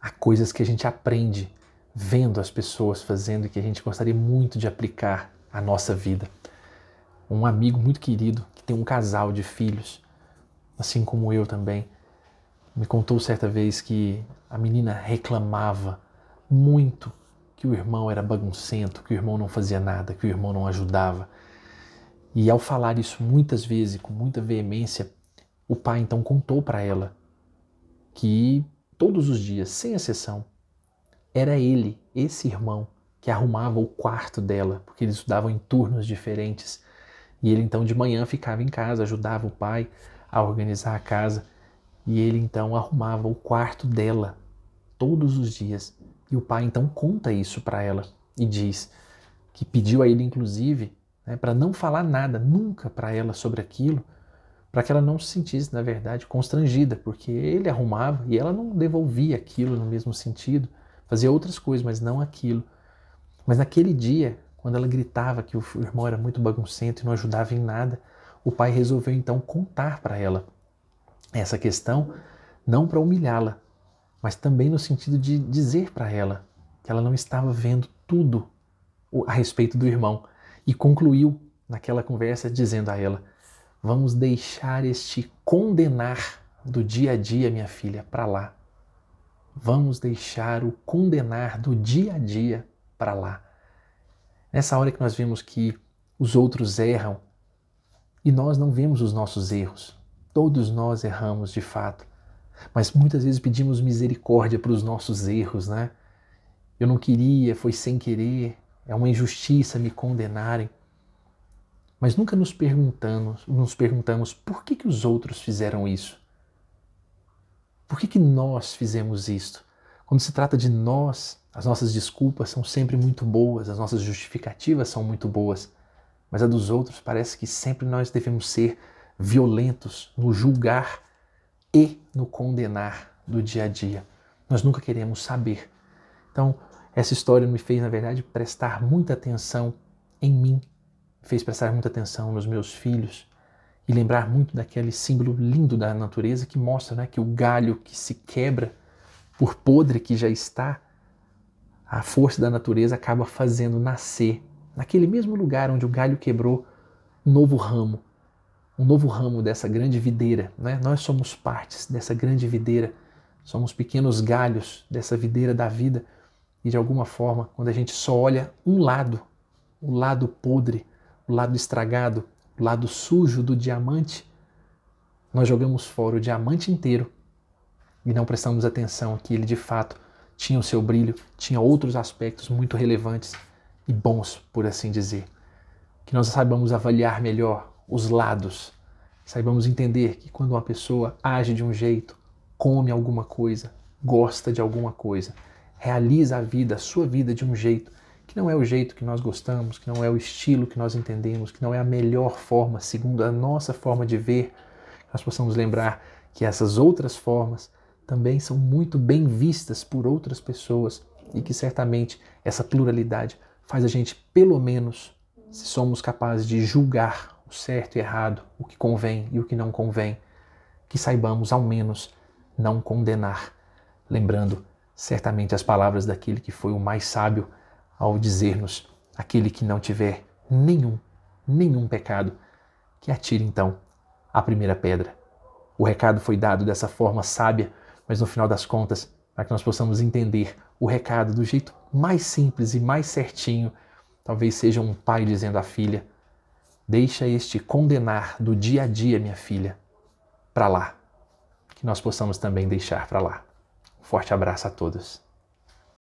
há coisas que a gente aprende vendo as pessoas fazendo e que a gente gostaria muito de aplicar à nossa vida. Um amigo muito querido que tem um casal de filhos, assim como eu também, me contou certa vez que a menina reclamava muito que o irmão era baguncento, que o irmão não fazia nada, que o irmão não ajudava. E ao falar isso muitas vezes, com muita veemência, o pai então contou para ela que todos os dias, sem exceção, era ele, esse irmão, que arrumava o quarto dela, porque eles estudavam em turnos diferentes. E ele então de manhã ficava em casa, ajudava o pai a organizar a casa, e ele então arrumava o quarto dela todos os dias. E o pai então conta isso para ela e diz que pediu a ele inclusive né, para não falar nada nunca para ela sobre aquilo, para que ela não se sentisse, na verdade, constrangida, porque ele arrumava e ela não devolvia aquilo no mesmo sentido, fazia outras coisas, mas não aquilo. Mas naquele dia, quando ela gritava que o irmão era muito baguncento e não ajudava em nada, o pai resolveu então contar para ela essa questão, não para humilhá-la, mas também no sentido de dizer para ela que ela não estava vendo tudo a respeito do irmão. E concluiu naquela conversa dizendo a ela: Vamos deixar este condenar do dia a dia, minha filha, para lá. Vamos deixar o condenar do dia a dia para lá. Nessa hora que nós vemos que os outros erram e nós não vemos os nossos erros, todos nós erramos de fato. Mas muitas vezes pedimos misericórdia para os nossos erros, né? Eu não queria, foi sem querer, é uma injustiça me condenarem. Mas nunca nos perguntamos, nos perguntamos por que, que os outros fizeram isso? Por que, que nós fizemos isto? Quando se trata de nós, as nossas desculpas são sempre muito boas, as nossas justificativas são muito boas, mas a dos outros parece que sempre nós devemos ser violentos no julgar e no condenar do dia a dia. Nós nunca queremos saber. Então, essa história me fez, na verdade, prestar muita atenção em mim, fez prestar muita atenção nos meus filhos e lembrar muito daquele símbolo lindo da natureza que mostra né, que o galho que se quebra por podre que já está, a força da natureza acaba fazendo nascer, naquele mesmo lugar onde o galho quebrou, um novo ramo, um novo ramo dessa grande videira. Né? Nós somos partes dessa grande videira, somos pequenos galhos dessa videira da vida e de alguma forma, quando a gente só olha um lado, o lado podre, o lado estragado, o lado sujo do diamante, nós jogamos fora o diamante inteiro e não prestamos atenção que ele de fato tinha o seu brilho, tinha outros aspectos muito relevantes e bons, por assim dizer. Que nós saibamos avaliar melhor os lados. Saibamos entender que quando uma pessoa age de um jeito, come alguma coisa, gosta de alguma coisa, realiza a vida, a sua vida de um jeito que não é o jeito que nós gostamos, que não é o estilo que nós entendemos, que não é a melhor forma, segundo a nossa forma de ver, nós possamos lembrar que essas outras formas também são muito bem vistas por outras pessoas e que certamente essa pluralidade faz a gente, pelo menos, se somos capazes de julgar o certo e errado, o que convém e o que não convém, que saibamos ao menos não condenar, lembrando certamente as palavras daquele que foi o mais sábio ao dizer-nos: aquele que não tiver nenhum, nenhum pecado, que atire então a primeira pedra. O recado foi dado dessa forma sábia, mas no final das contas, para que nós possamos entender o recado do jeito mais simples e mais certinho, talvez seja um pai dizendo à filha: Deixa este condenar do dia a dia, minha filha, para lá. Que nós possamos também deixar para lá. Um forte abraço a todos.